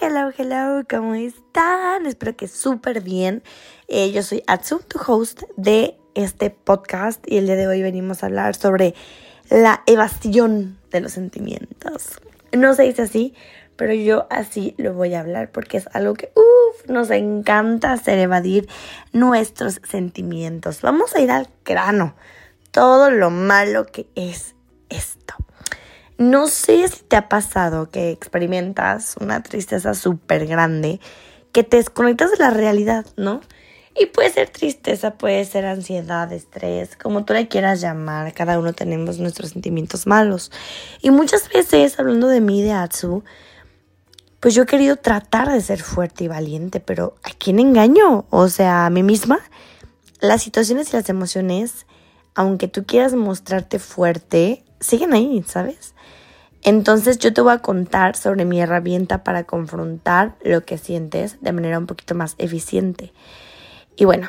hello, hello, ¿cómo están? Espero que súper bien. Eh, yo soy Atsu, tu host de este podcast y el día de hoy venimos a hablar sobre la evasión de los sentimientos. No se dice así, pero yo así lo voy a hablar porque es algo que uff, nos encanta hacer evadir nuestros sentimientos. Vamos a ir al grano, todo lo malo que es esto. No sé si te ha pasado que experimentas una tristeza súper grande, que te desconectas de la realidad, ¿no? Y puede ser tristeza, puede ser ansiedad, estrés, como tú le quieras llamar. Cada uno tenemos nuestros sentimientos malos. Y muchas veces, hablando de mí, de Atsu, pues yo he querido tratar de ser fuerte y valiente, pero ¿a quién engaño? O sea, a mí misma. Las situaciones y las emociones, aunque tú quieras mostrarte fuerte, siguen ahí, ¿sabes? Entonces yo te voy a contar sobre mi herramienta para confrontar lo que sientes de manera un poquito más eficiente. Y bueno,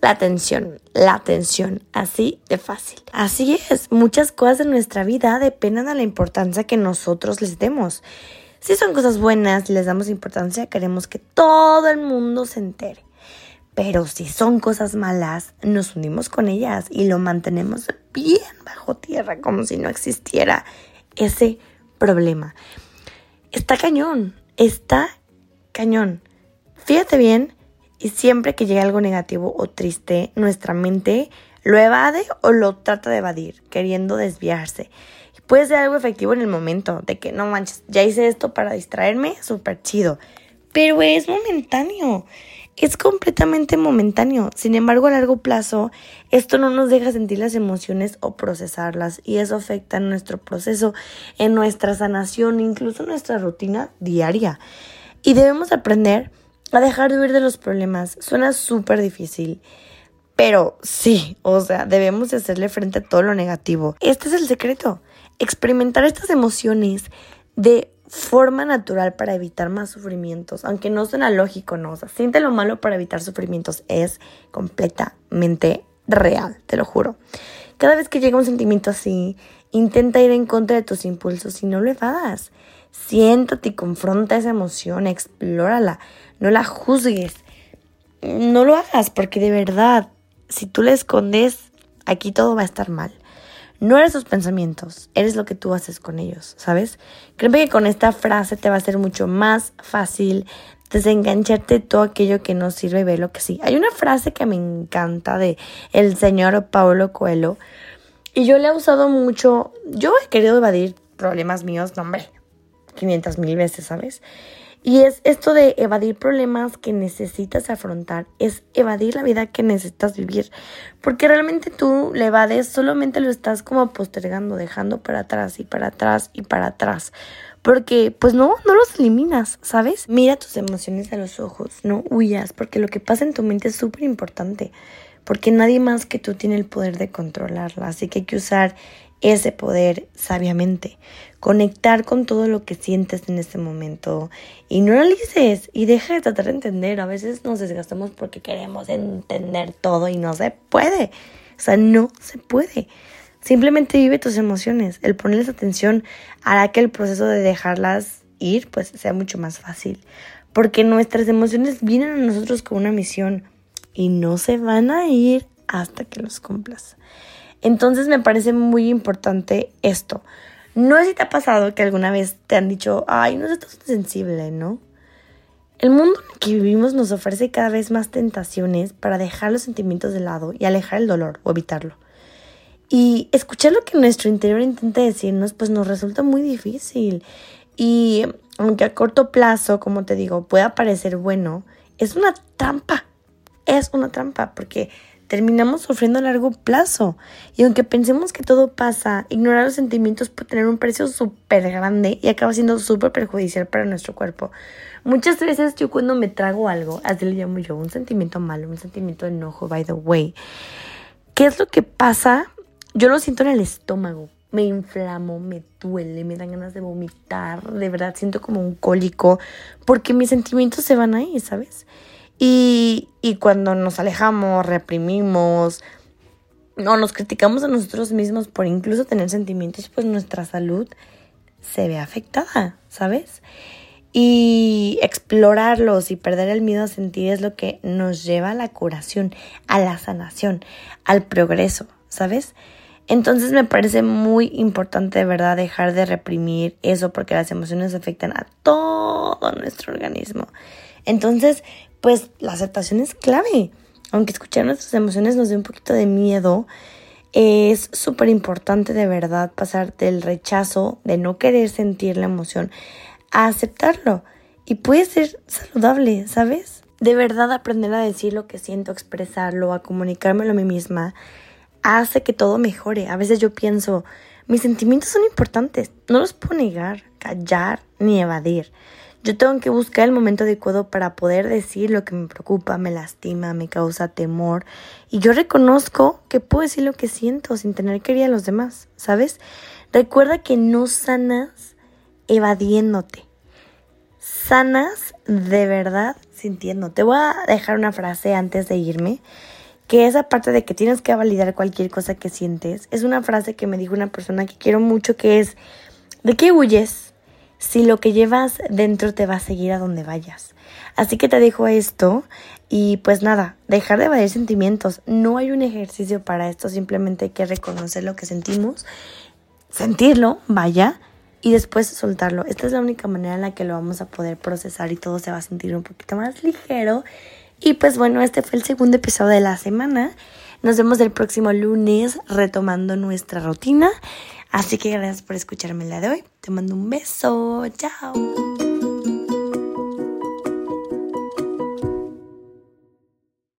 la atención, la atención, así de fácil. Así es, muchas cosas de nuestra vida dependen de la importancia que nosotros les demos. Si son cosas buenas les damos importancia, queremos que todo el mundo se entere. Pero si son cosas malas, nos unimos con ellas y lo mantenemos bien bajo tierra, como si no existiera ese problema. Está cañón, está cañón. Fíjate bien y siempre que llegue algo negativo o triste, nuestra mente lo evade o lo trata de evadir, queriendo desviarse. Puede ser algo efectivo en el momento, de que no manches, ya hice esto para distraerme, súper chido. Pero es momentáneo es completamente momentáneo. Sin embargo, a largo plazo, esto no nos deja sentir las emociones o procesarlas y eso afecta en nuestro proceso, en nuestra sanación, incluso en nuestra rutina diaria. Y debemos aprender a dejar de huir de los problemas. Suena súper difícil. Pero sí, o sea, debemos de hacerle frente a todo lo negativo. Este es el secreto. Experimentar estas emociones de forma natural para evitar más sufrimientos, aunque no suena lógico, no, o sea, siente lo malo para evitar sufrimientos, es completamente real, te lo juro. Cada vez que llega un sentimiento así, intenta ir en contra de tus impulsos y no lo evadas. Siéntate y confronta esa emoción, explórala, no la juzgues. No lo hagas porque de verdad, si tú la escondes, aquí todo va a estar mal. No eres tus pensamientos, eres lo que tú haces con ellos, ¿sabes? Créeme que con esta frase te va a ser mucho más fácil desengancharte de todo aquello que no sirve y ver lo que sí. Hay una frase que me encanta de el señor Paulo Coelho y yo le he usado mucho. Yo he querido evadir problemas míos, no hombre, 500 mil veces, ¿sabes? Y es esto de evadir problemas que necesitas afrontar, es evadir la vida que necesitas vivir, porque realmente tú le evades, solamente lo estás como postergando, dejando para atrás y para atrás y para atrás, porque pues no, no los eliminas, ¿sabes? Mira tus emociones a los ojos, no huyas, porque lo que pasa en tu mente es súper importante, porque nadie más que tú tiene el poder de controlarla, así que hay que usar ese poder sabiamente, conectar con todo lo que sientes en este momento y no analices y deja de tratar de entender. A veces nos desgastamos porque queremos entender todo y no se puede. O sea, no se puede. Simplemente vive tus emociones. El ponerles atención hará que el proceso de dejarlas ir pues sea mucho más fácil. Porque nuestras emociones vienen a nosotros con una misión y no se van a ir hasta que los cumplas. Entonces me parece muy importante esto. No sé si te ha pasado que alguna vez te han dicho, ay, no estás sensible, ¿no? El mundo en el que vivimos nos ofrece cada vez más tentaciones para dejar los sentimientos de lado y alejar el dolor o evitarlo. Y escuchar lo que nuestro interior intenta decirnos, pues nos resulta muy difícil. Y aunque a corto plazo, como te digo, pueda parecer bueno, es una trampa. Es una trampa porque terminamos sufriendo a largo plazo. Y aunque pensemos que todo pasa, ignorar los sentimientos puede tener un precio súper grande y acaba siendo súper perjudicial para nuestro cuerpo. Muchas veces yo cuando me trago algo, así le llamo yo, un sentimiento malo, un sentimiento de enojo, by the way. ¿Qué es lo que pasa? Yo lo siento en el estómago. Me inflamo, me duele, me dan ganas de vomitar, de verdad siento como un cólico, porque mis sentimientos se van ahí, ¿sabes? Y, cuando nos alejamos, reprimimos, no nos criticamos a nosotros mismos por incluso tener sentimientos, pues nuestra salud se ve afectada, ¿sabes? Y explorarlos y perder el miedo a sentir es lo que nos lleva a la curación, a la sanación, al progreso, ¿sabes? Entonces me parece muy importante de verdad dejar de reprimir eso porque las emociones afectan a todo nuestro organismo. Entonces, pues la aceptación es clave. Aunque escuchar nuestras emociones nos dé un poquito de miedo, es súper importante de verdad pasar del rechazo, de no querer sentir la emoción, a aceptarlo. Y puede ser saludable, ¿sabes? De verdad aprender a decir lo que siento, expresarlo, a comunicármelo a mí misma, hace que todo mejore. A veces yo pienso, mis sentimientos son importantes, no los puedo negar, callar ni evadir. Yo tengo que buscar el momento adecuado para poder decir lo que me preocupa, me lastima, me causa temor. Y yo reconozco que puedo decir lo que siento sin tener que ir a los demás, ¿sabes? Recuerda que no sanas evadiéndote. Sanas de verdad sintiendo. Te voy a dejar una frase antes de irme, que esa parte de que tienes que validar cualquier cosa que sientes, es una frase que me dijo una persona que quiero mucho, que es, ¿de qué huyes? Si lo que llevas dentro te va a seguir a donde vayas. Así que te dejo esto y pues nada, dejar de evadir sentimientos. No hay un ejercicio para esto, simplemente hay que reconocer lo que sentimos, sentirlo, vaya, y después soltarlo. Esta es la única manera en la que lo vamos a poder procesar y todo se va a sentir un poquito más ligero. Y pues bueno, este fue el segundo episodio de la semana. Nos vemos el próximo lunes retomando nuestra rutina. Así que gracias por escucharme día de hoy. Te mando un beso. Chao.